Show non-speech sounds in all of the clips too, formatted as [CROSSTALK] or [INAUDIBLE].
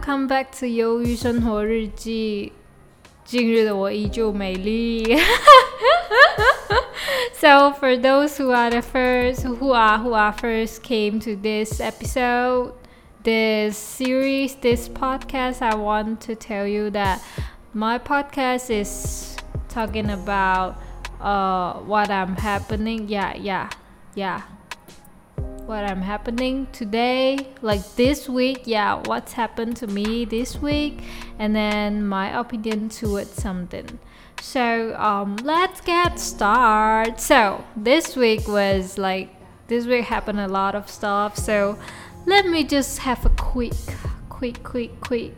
Welcome back to "鱿鱼生活日记"。近日的我依旧美丽。So [LAUGHS] for those who are the first, who are who are first came to this episode, this series, this podcast, I want to tell you that my podcast is talking about uh what I'm happening. Yeah, yeah, yeah what I'm happening today, like this week, yeah, what's happened to me this week, and then my opinion towards something. So um, let's get started. So this week was like this week happened a lot of stuff. So let me just have a quick, quick, quick, quick,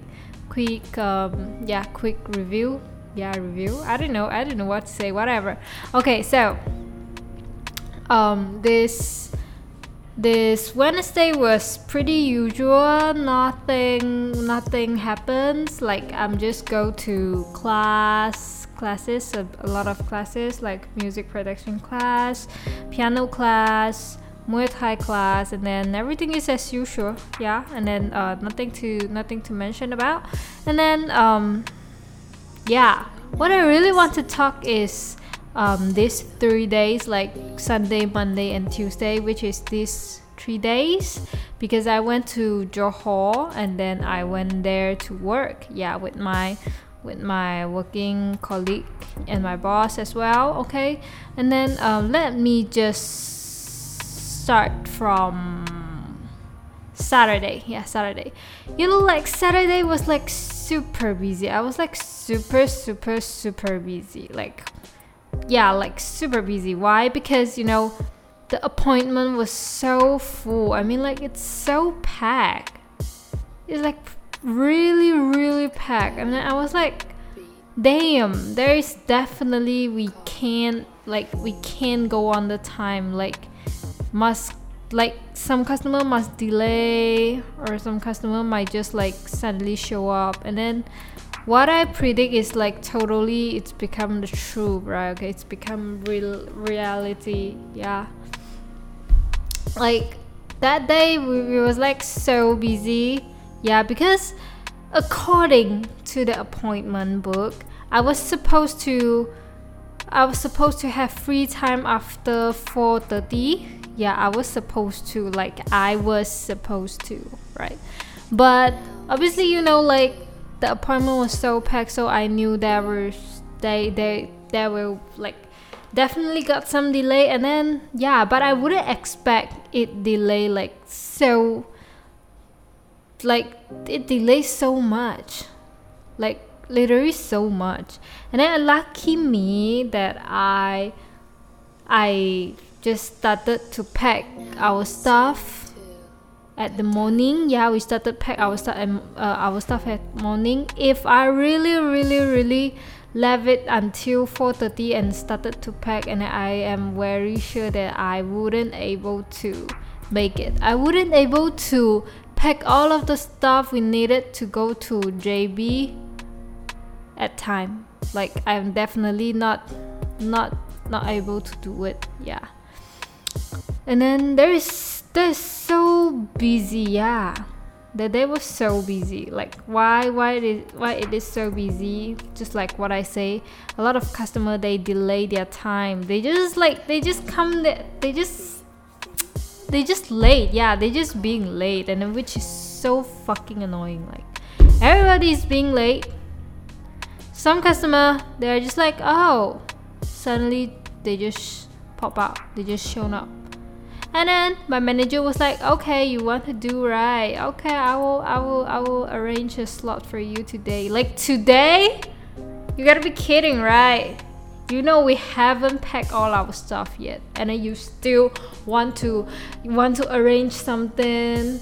quick, um, yeah, quick review. Yeah, review. I don't know. I don't know what to say. Whatever. Okay, so um, this this Wednesday was pretty usual. Nothing nothing happens. Like I'm just go to class classes, a, a lot of classes like music production class, piano class, Muay Thai class, and then everything is as usual. Yeah, and then uh, nothing to nothing to mention about. And then um, yeah, what I really want to talk is um, these three days, like Sunday, Monday, and Tuesday, which is these three days, because I went to Johor and then I went there to work. Yeah, with my with my working colleague and my boss as well. Okay, and then um, let me just start from Saturday. Yeah, Saturday. You know, like Saturday was like super busy. I was like super, super, super busy. Like yeah, like super busy. Why? Because you know, the appointment was so full. I mean, like it's so packed. It's like really, really packed. And mean, I was like, damn, there is definitely we can't like we can't go on the time. Like must like some customer must delay or some customer might just like suddenly show up and then what I predict is like totally it's become the truth, right? Okay, it's become real reality. Yeah. Like that day we, we was like so busy. Yeah, because according to the appointment book, I was supposed to I was supposed to have free time after 4:30. Yeah, I was supposed to like I was supposed to, right? But obviously, you know like the appointment was so packed, so I knew there was they they there were like definitely got some delay, and then yeah, but I wouldn't expect it delay like so like it delays so much, like literally so much, and then lucky me that I I just started to pack our stuff at the morning. Yeah we started pack our stuff and uh, our stuff at morning. If i really really really left it until 4.30 and started to pack and i am very sure that i wouldn't able to make it. I wouldn't able to pack all of the stuff we needed to go to jb at time. Like i'm definitely not not not able to do it. Yeah. And then there is there's so busy yeah. The day was so busy. Like why why it is why it is so busy? Just like what i say a lot of customer they delay their time. They just like they just come they, they just they just late yeah. They just being late and which is so fucking annoying like everybody's being late. Some customer they're just like oh suddenly they just pop up they just shown up and then my manager was like okay you want to do right. Okay i will i will i will arrange a slot for you today. Like today? You gotta be kidding right? You know we haven't packed all our stuff yet. And then you still want to want to arrange something.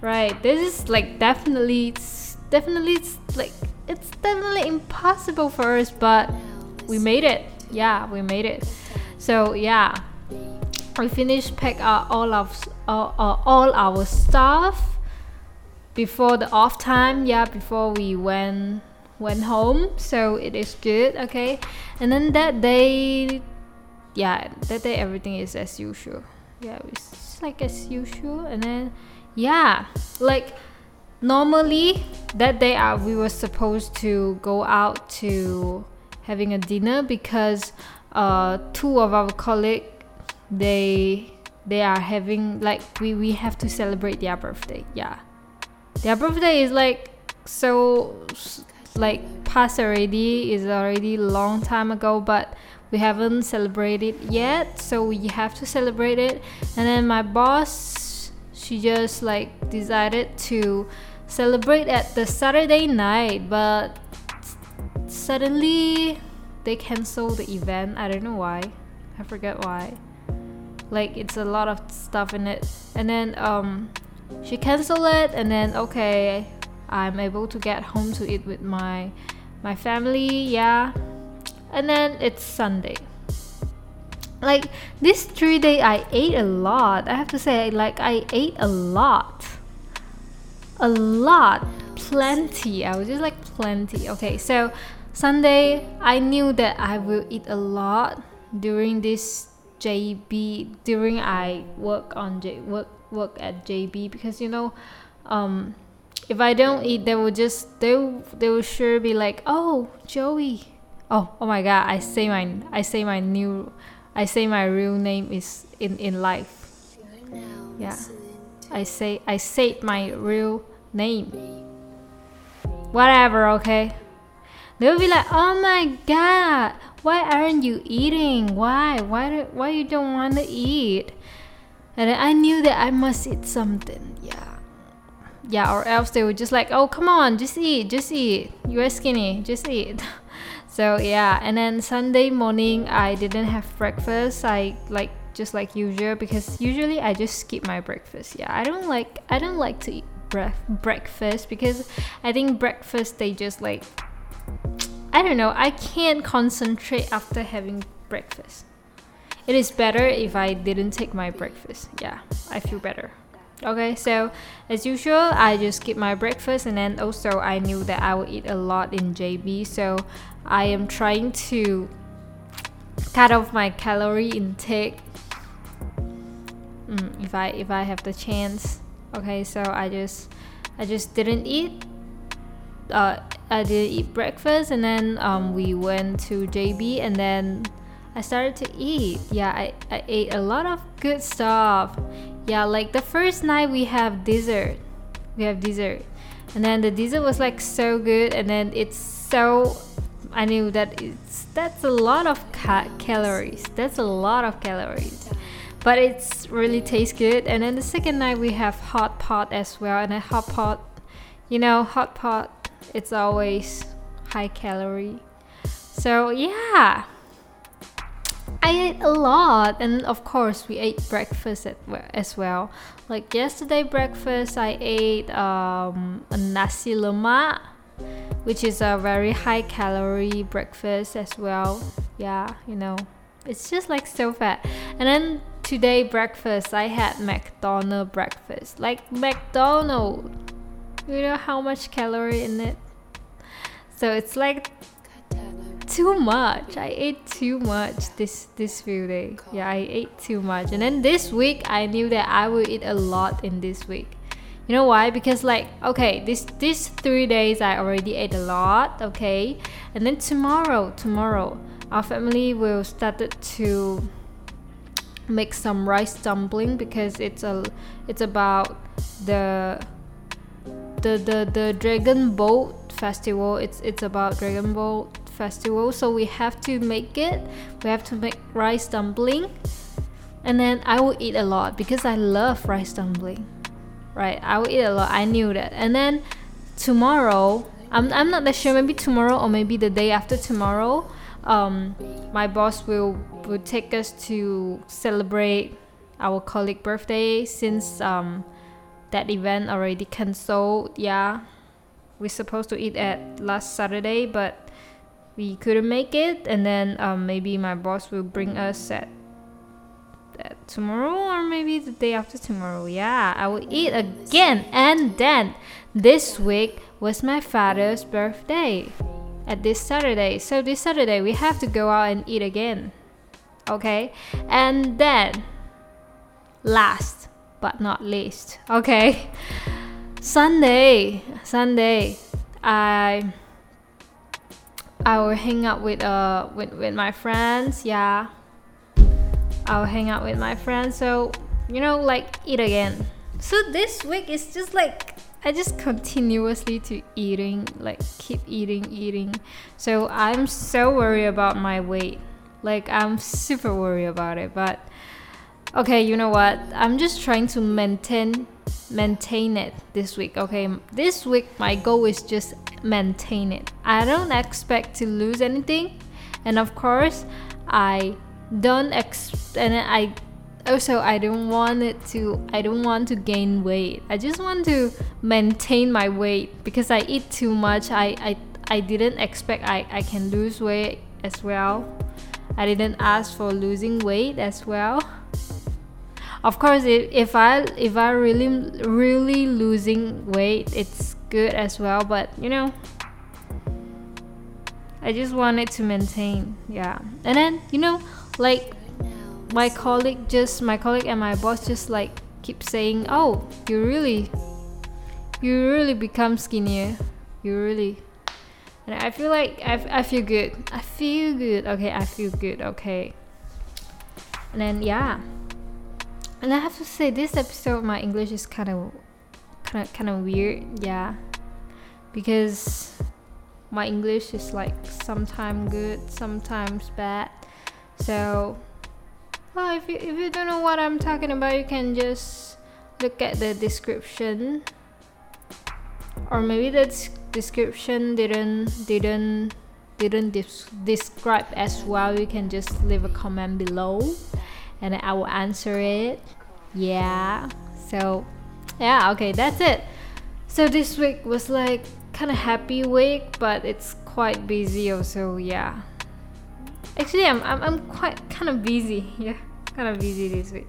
Right this is like definitely definitely like it's definitely impossible for us but we made it. Yeah we made it. So yeah we finished pack out all of uh, uh, all our stuff before the off time yeah before we went went home so it is good okay and then that day yeah, that day everything is as usual. Yeah, it's like as usual. And then, yeah, like normally that day uh, we were supposed to go out to having a dinner because uh, two of our colleagues they they are having like we we have to celebrate their birthday. Yeah, their birthday is like so like past already is already long time ago, but we haven't celebrated yet so we have to celebrate it. And then my boss she just like decided to celebrate at the saturday night but suddenly they canceled the event. I don't know why. I forget why like it's a lot of stuff in it and then um she canceled it and then okay i'm able to get home to eat with my my family yeah and then it's Sunday. Like this three day, I ate a lot. I have to say, like I ate a lot, a lot, plenty. I was just like plenty. Okay, so Sunday, I knew that I will eat a lot during this JB during I work on J work work at JB because you know, um, if I don't eat, they will just they will, they will sure be like, oh Joey, oh oh my god i say my i say my new i say my real name is in in life. Yeah. I say i said my real name. Whatever okay? They'll be like oh my god why aren't you eating? Why? Why why you don't want to eat? And i knew that i must eat something yeah. Yeah or else they were just like oh come on just eat just eat. You're skinny just eat. [LAUGHS] So yeah and then sunday morning i didn't have breakfast i like just like usual because usually i just skip my breakfast yeah. I don't like i don't like to eat bre- breakfast because i think breakfast they just like i don't know i can't concentrate after having breakfast it is better if i didn't take my breakfast yeah i feel better okay so as usual i just skip my breakfast and then also i knew that i would eat a lot in jb so I am trying to cut off my calorie intake mm, if I if I have the chance. Okay, so I just I just didn't eat. Uh, I didn't eat breakfast, and then um, we went to JB, and then I started to eat. Yeah, I, I ate a lot of good stuff. Yeah, like the first night we have dessert. We have dessert. And then the dessert was like so good and then it's so I knew that it's that's a lot of ca- calories. That's a lot of calories. But it's really tastes good. And then the second night we have hot pot as well. And a hot pot, you know, hot pot, it's always high calorie. So yeah, I ate a lot, and of course we ate breakfast as well. Like yesterday breakfast, I ate um, a nasi lemak which is a very high calorie breakfast as well. Yeah, you know, it's just like so fat. And then today breakfast, I had McDonald breakfast. Like McDonald, you know how much calorie in it? So it's like too much. I ate too much this this few days. Yeah, I ate too much. And then this week, I knew that I will eat a lot in this week. You know why? Because like okay, this these three days I already ate a lot, okay? And then tomorrow, tomorrow, our family will started to make some rice dumpling because it's a it's about the the the, the dragon boat festival it's it's about dragon boat festival so we have to make it we have to make rice dumpling and then i will eat a lot because i love rice dumpling right? I will eat a lot. I knew that. And then tomorrow, I'm, I'm not that sure. Maybe tomorrow or maybe the day after tomorrow, um, my boss will will take us to celebrate our colleague birthday since um, that event already cancelled. Yeah, we're supposed to eat at last Saturday, but we couldn't make it. And then um, maybe my boss will bring us at that tomorrow or maybe the day after tomorrow. Yeah, I will eat again. And then this week was my father's birthday at this Saturday. So this Saturday we have to go out and eat again. Okay, and then last but not least, okay, Sunday, Sunday, I I will hang out with uh with, with my friends. Yeah, I'll hang out with my friends. So you know, like eat again. So this week is just like I just continuously to eating, like keep eating, eating. So I'm so worried about my weight. Like I'm super worried about it. But okay, you know what? I'm just trying to maintain maintain it this week. Okay, this week my goal is just maintain it. I don't expect to lose anything, and of course, I don't ex and I also I don't want it to I don't want to gain weight. I just want to maintain my weight because I eat too much. I I, I didn't expect I, I can lose weight as well. I didn't ask for losing weight as well. Of course if, if I if I really really losing weight it's good as well but you know I just wanted to maintain yeah. And then you know like my colleague just my colleague and my boss just like keep saying oh you really you really become skinnier. You really. And i feel like I, I feel good. I feel good. Okay i feel good. Okay. And then yeah and i have to say this episode my english is kind of kind of kind of weird yeah because my english is like sometimes good sometimes bad so well, if you, if you don't know what I'm talking about, you can just look at the description. Or maybe the description didn't didn't didn't des- describe as well. You can just leave a comment below, and I will answer it. Yeah. So, yeah. Okay, that's it. So this week was like kind of happy week, but it's quite busy also. Yeah. Actually, I'm, I'm, I'm quite kind of busy. [LAUGHS] Yeah, kind of busy this week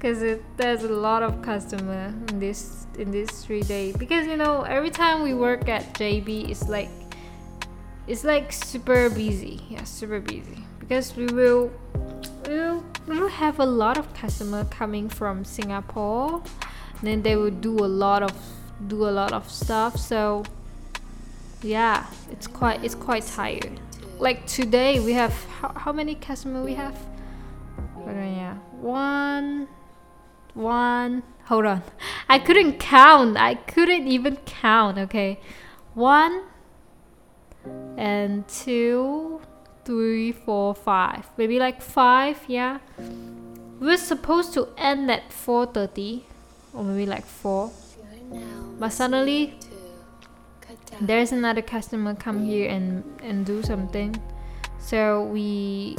because there's a lot of customer in this in this three day because you know every time we work at JB it's like it's like super busy yeah super busy because we will we will, we will have a lot of customer coming from Singapore. Then they will do a lot of do a lot of stuff. So yeah it's quite it's quite tired. Like today we have how, how many customer we have? Yeah. One one hold on. I couldn't count i couldn't even count okay. One and two three four five. Maybe like five yeah. We're supposed to end at 4.30 or maybe like 4 but suddenly there's another customer come here and and do something. So we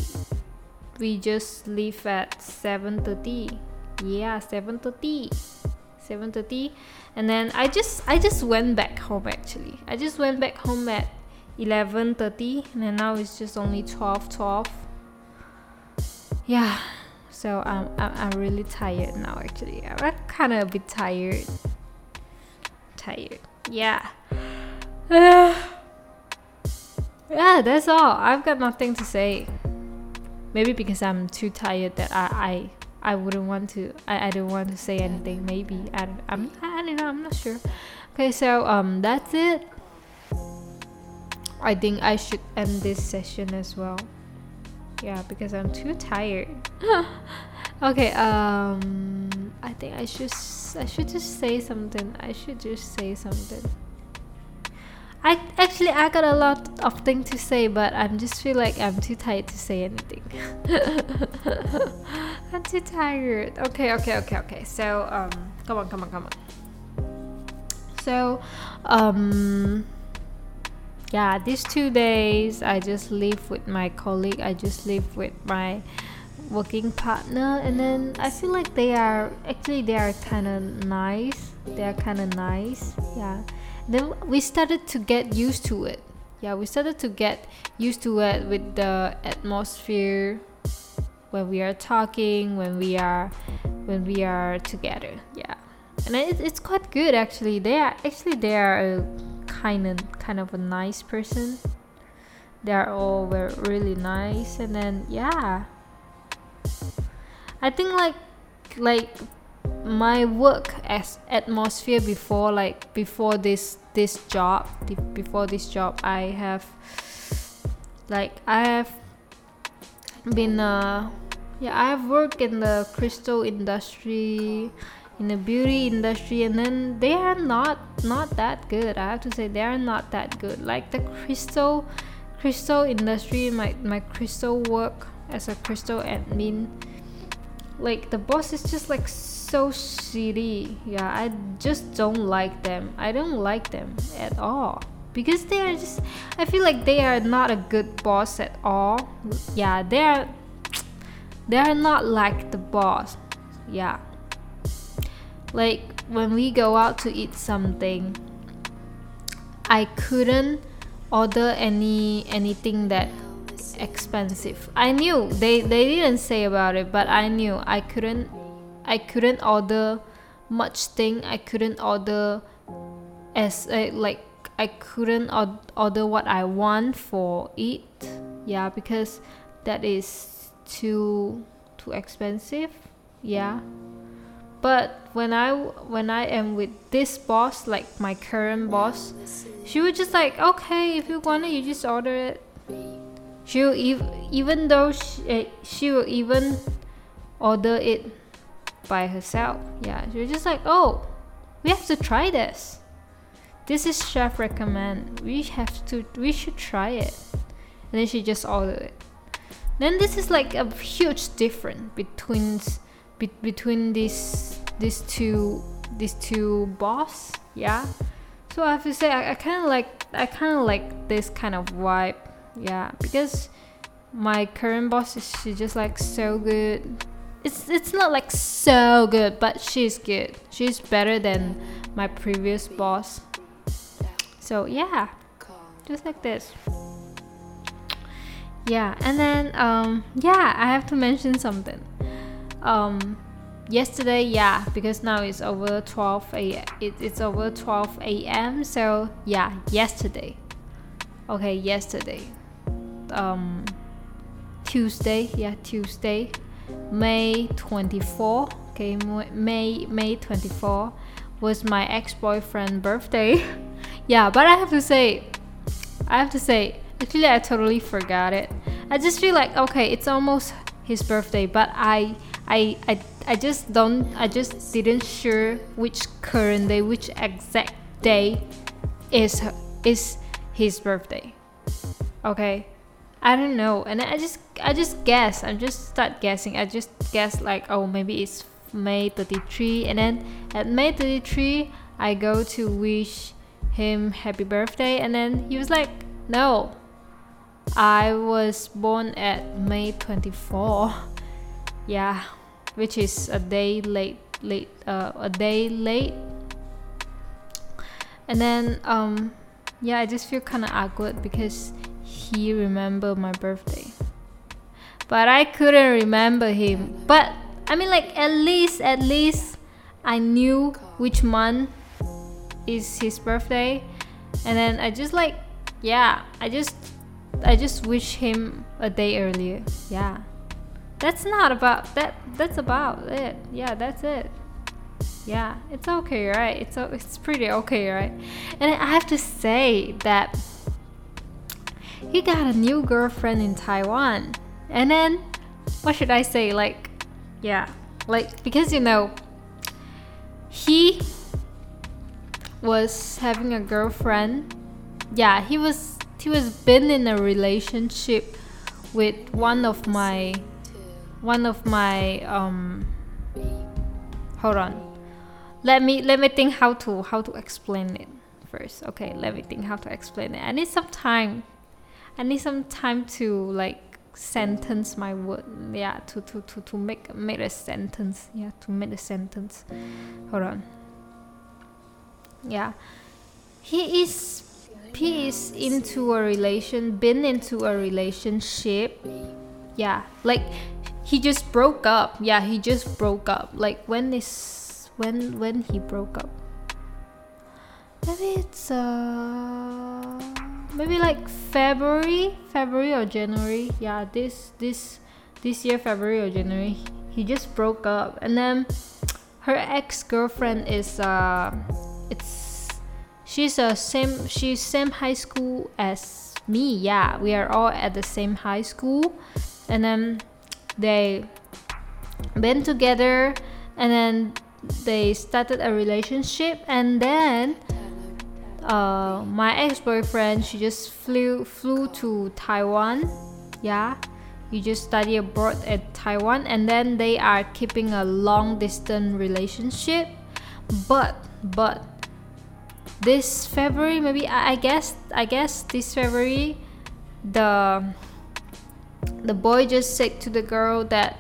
we just leave at 7:30 yeah 7:30 7:30 and then I just I just went back home actually. I just went back home at 11:30 and now it's just only 12 12 yeah so I'm, I'm, I'm really tired now actually I'm kind of a bit tired tired yeah [SIGHS] yeah, that's all. I've got nothing to say. Maybe because I'm too tired that I I, I wouldn't want to. I, I don't want to say anything. Maybe I I'm I don't know. I'm not sure. Okay, so um that's it. I think I should end this session as well. Yeah, because I'm too tired. [LAUGHS] okay, um I think I should I should just say something. I should just say something. I actually I got a lot of things to say, but I'm just feel like I'm too tired to say anything. [LAUGHS] I'm too tired. Okay, okay, okay, okay. So um, come on, come on, come on. So um, yeah, these two days I just live with my colleague. I just live with my working partner, and then I feel like they are actually they are kind of nice. They are kind of nice. Yeah then we started to get used to it yeah we started to get used to it with the atmosphere when we are talking when we are when we are together yeah and it, it's quite good actually they are actually they are a kind of kind of a nice person. They are all very really nice and then yeah. I think like like my work as atmosphere before like before this this job before this job I have like I have been uh yeah I have worked in the crystal industry in the beauty industry and then they are not not that good. I have to say they are not that good. Like the crystal crystal industry my my crystal work as a crystal admin like the boss is just like so shitty yeah i just don't like them. I don't like them at all. Because they are just i feel like they are not a good boss at all. Yeah they are they are not like the boss. Yeah like when we go out to eat something i couldn't order any anything that expensive. I knew they they didn't say about it but i knew. I couldn't i couldn't order much thing. I couldn't order as a, like i couldn't order what i want for it. Yeah because that is too too expensive. Yeah but when i when i am with this boss like my current boss she would just like okay if you want it you just order it. She'll ev- even though she, eh, she will even order it by herself. Yeah she was just like oh we have to try this. This is chef recommend we have to we should try it. And then she just ordered it. Then this is like a huge difference between be- between these these two these two boss yeah? So i have to say i, I kind of like i kind of like this kind of vibe yeah? Because my current boss is she's just like so good. It's it's not like so good but she's good. She's better than my previous boss. So yeah. Just like this. Yeah and then um yeah i have to mention something um yesterday yeah because now it's over 12 a it, it's over 12 a.m so yeah yesterday. Okay yesterday. Um tuesday yeah tuesday may 24 okay may may 24 was my ex-boyfriend birthday. [LAUGHS] Yeah but i have to say i have to say actually i totally forgot it. I just feel like okay it's almost his birthday but i i i I just don't I just didn't sure which current day which exact day is is his birthday. Okay? I don't know. And I just I just guess. I just start guessing. I just guess like oh maybe it's May 33 and then at May 33 I go to wish him happy birthday. And then he was like no. I was born at May 24 [LAUGHS] yeah which is a day late late uh, a day late. And then um yeah i just feel kind of awkward because he remembered my birthday. But i couldn't remember him. But i mean like at least at least i knew which month is his birthday. And then i just like yeah i just i just wish him a day earlier. Yeah that's not about that that's about it. Yeah that's it. Yeah it's okay right? It's it's pretty okay right? And i have to say that he got a new girlfriend in taiwan. And then what should i say? Like yeah like because you know he was having a girlfriend. Yeah he was he was been in a relationship with one of my one of my um hold on. Let me let me think how to how to explain it first. Okay let me think how to explain it. I need some time. I need some time to like sentence my word. Yeah to to to, to make make a sentence. Yeah to make a sentence. Hold on. Yeah. He is he is into a relation been into a relationship. Yeah like he just broke up. Yeah he just broke up. Like when is when when he broke up? Maybe it's uh maybe like february february or january. Yeah this this this year february or january he just broke up. And then her ex-girlfriend is uh it's she's a same she's same high school as me. Yeah we are all at the same high school. And then they been together and then they started a relationship and then uh, my ex-boyfriend she just flew flew to taiwan yeah? You just study abroad at taiwan and then they are keeping a long distance relationship. But but this february maybe I, guess i guess this february the the boy just said to the girl that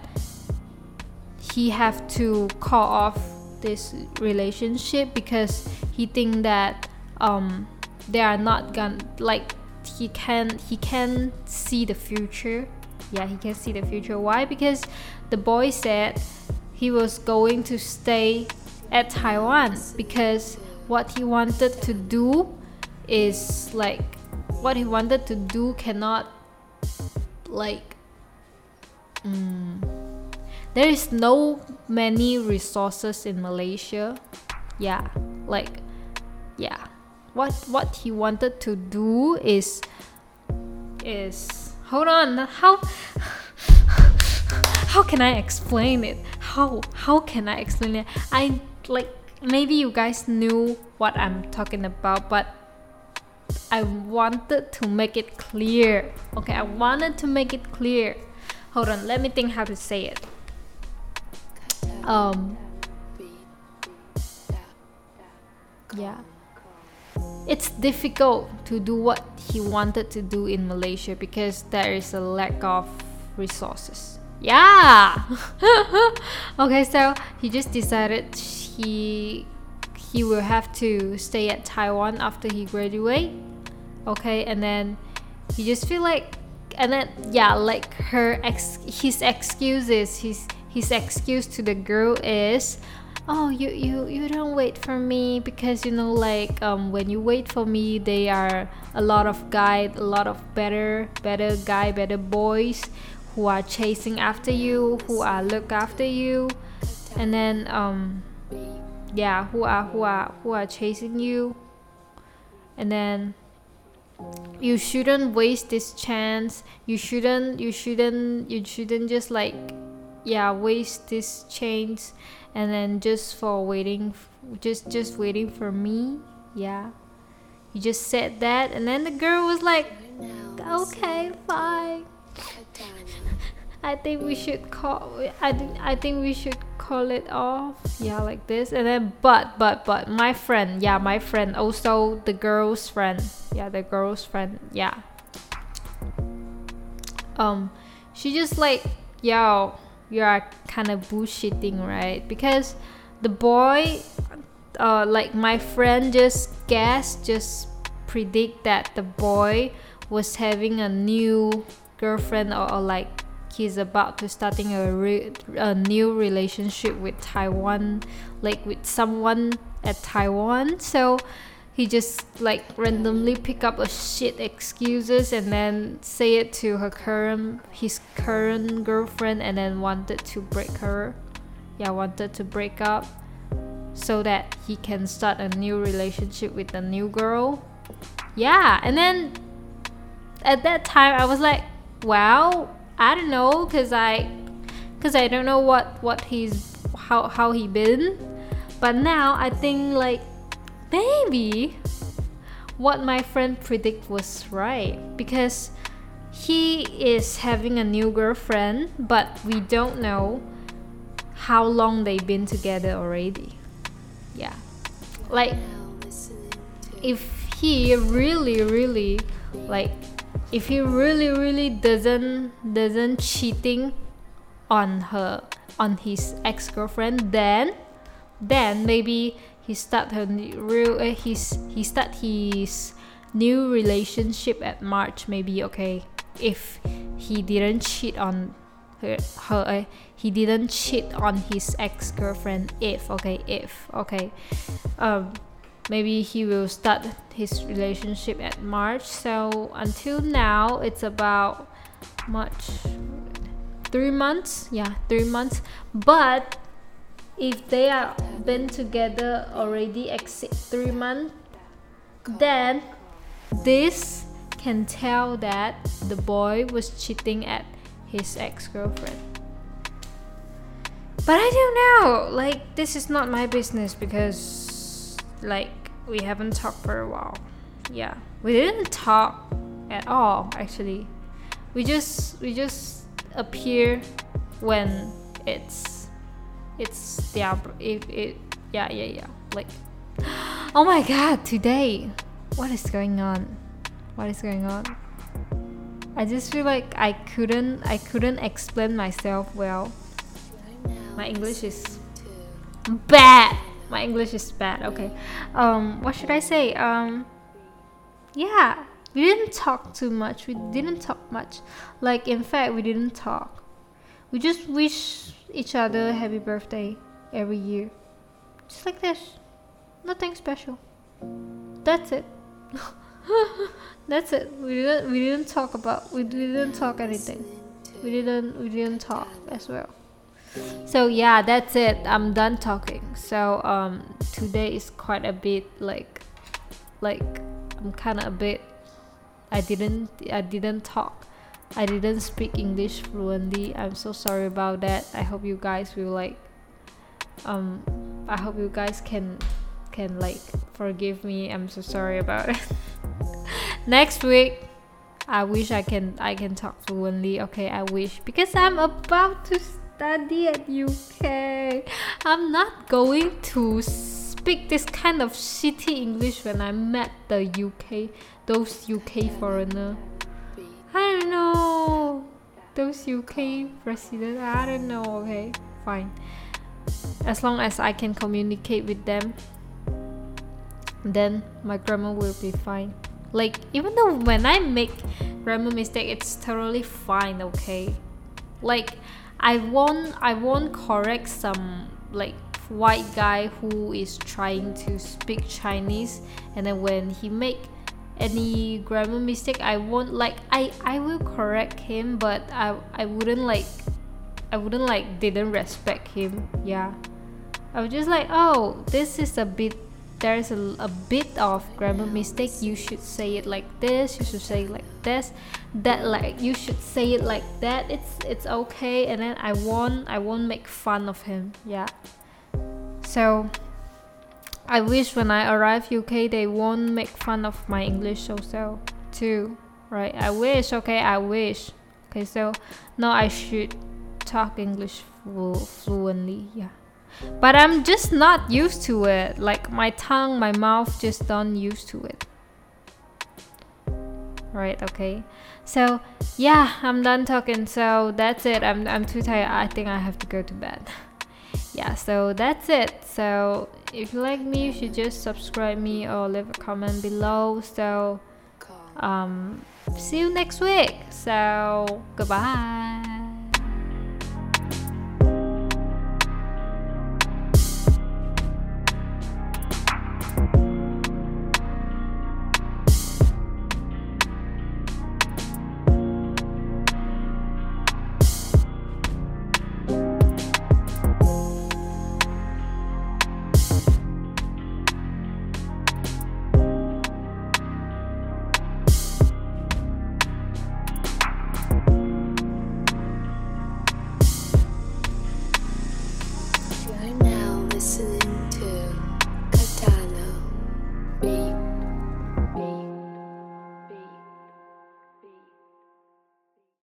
he have to call off this relationship because he think that um they are not gonna like he can he can see the future. Yeah he can see the future. Why? Because the boy said he was going to stay at taiwan because what he wanted to do is like what he wanted to do cannot like mm, there is no many resources in Malaysia. Yeah, like yeah. What what he wanted to do is is hold on how [LAUGHS] how can I explain it? How how can I explain it? I like maybe you guys knew what I'm talking about, but I wanted to make it clear. Okay, I wanted to make it clear. Hold on, let me think how to say it um yeah it's difficult to do what he wanted to do in Malaysia because there is a lack of resources. Yeah. [LAUGHS] okay, so he just decided he he will have to stay at Taiwan after he graduate. Okay, and then he just feel like and then yeah, like her ex his excuses, his his excuse to the girl is oh you you you don't wait for me because you know like um when you wait for me they are a lot of guy a lot of better better guy better boys who are chasing after you who are look after you. And then um yeah who are who are who are chasing you. And then you shouldn't waste this chance. You shouldn't you shouldn't you shouldn't just like yeah waste this chance and then just for waiting just just waiting for me. Yeah. You just said that and then the girl was like okay fine i think we should call i think i think we should call it off. Yeah like this. And then but but but my friend yeah my friend. Also the girl's friend. Yeah the girl's friend. Yeah. Um she just like yo you are kind of bullshitting, right? Because the boy, uh, like my friend just guessed, just predict that the boy was having a new girlfriend or, or like he's about to starting a, re- a new relationship with Taiwan, like with someone at Taiwan. So he just like randomly pick up a shit excuses and then say it to her current his current girlfriend and then wanted to break her yeah wanted to break up so that he can start a new relationship with the new girl yeah and then at that time i was like well i don't know because i because i don't know what what he's how how he been. But now i think like maybe what my friend predict was right. Because he is having a new girlfriend but we don't know how long they've been together already. Yeah. Like if he really really like if he really really doesn't doesn't cheating on her on his ex-girlfriend then then maybe he start her real uh, his he start his new relationship at March. Maybe okay if he didn't cheat on her, her uh, he didn't cheat on his ex-girlfriend if okay if okay. Um maybe he will start his relationship at March. So until now it's about March three months. Yeah three months. But if they are been together already three months then this can tell that the boy was cheating at his ex-girlfriend. But i don't know. Like this is not my business because like we haven't talked for a while. Yeah. We didn't talk at all actually. We just we just appear when it's it's yeah it, it yeah yeah yeah. Like [GASPS] oh my god today. What is going on? What is going on? I just feel like i couldn't i couldn't explain myself well. My english is bad my english is bad okay. Um what should i say? Um yeah we didn't talk too much. We didn't talk much. Like in fact we didn't talk. We just wish each other happy birthday every year. Just like this. Nothing special. That's it. [LAUGHS] That's it. We didn't we didn't talk about we didn't talk anything. We didn't we didn't talk as well so yeah that's it i'm done talking so um today is quite a bit like like i'm kind of a bit I didn't I didn't talk. I didn't speak English fluently. I'm so sorry about that. I hope you guys will like um I hope you guys can can like forgive me. I'm so sorry about it. [LAUGHS] Next week I wish I can I can talk fluently. Okay, I wish because I'm about to study at UK. I'm not going to speak this kind of shitty English when I met the UK those UK foreigner. I don't know. Those UK president. I don't know. Okay, fine. As long as I can communicate with them, then my grammar will be fine. Like even though when I make grammar mistake, it's totally fine. Okay, like I won't I won't correct some like white guy who is trying to speak Chinese and then when he make any grammar mistake i won't like i i will correct him but i i wouldn't like i wouldn't like didn't respect him yeah. I was just like oh this is a bit there's a, a bit of grammar mistake you should say it like this you should say it like this that like you should say it like that it's it's okay and then i won't i won't make fun of him yeah so I wish when I arrive UK they won't make fun of my English also too. Right? I wish, okay, I wish. Okay, so now I should talk English flu- fluently, yeah. But I'm just not used to it. Like my tongue, my mouth just don't used to it. Right, okay. So yeah, I'm done talking. So that's it. I'm I'm too tired. I think I have to go to bed. [LAUGHS] yeah, so that's it. So if you like me you should just subscribe me or leave a comment below so um see you next week so goodbye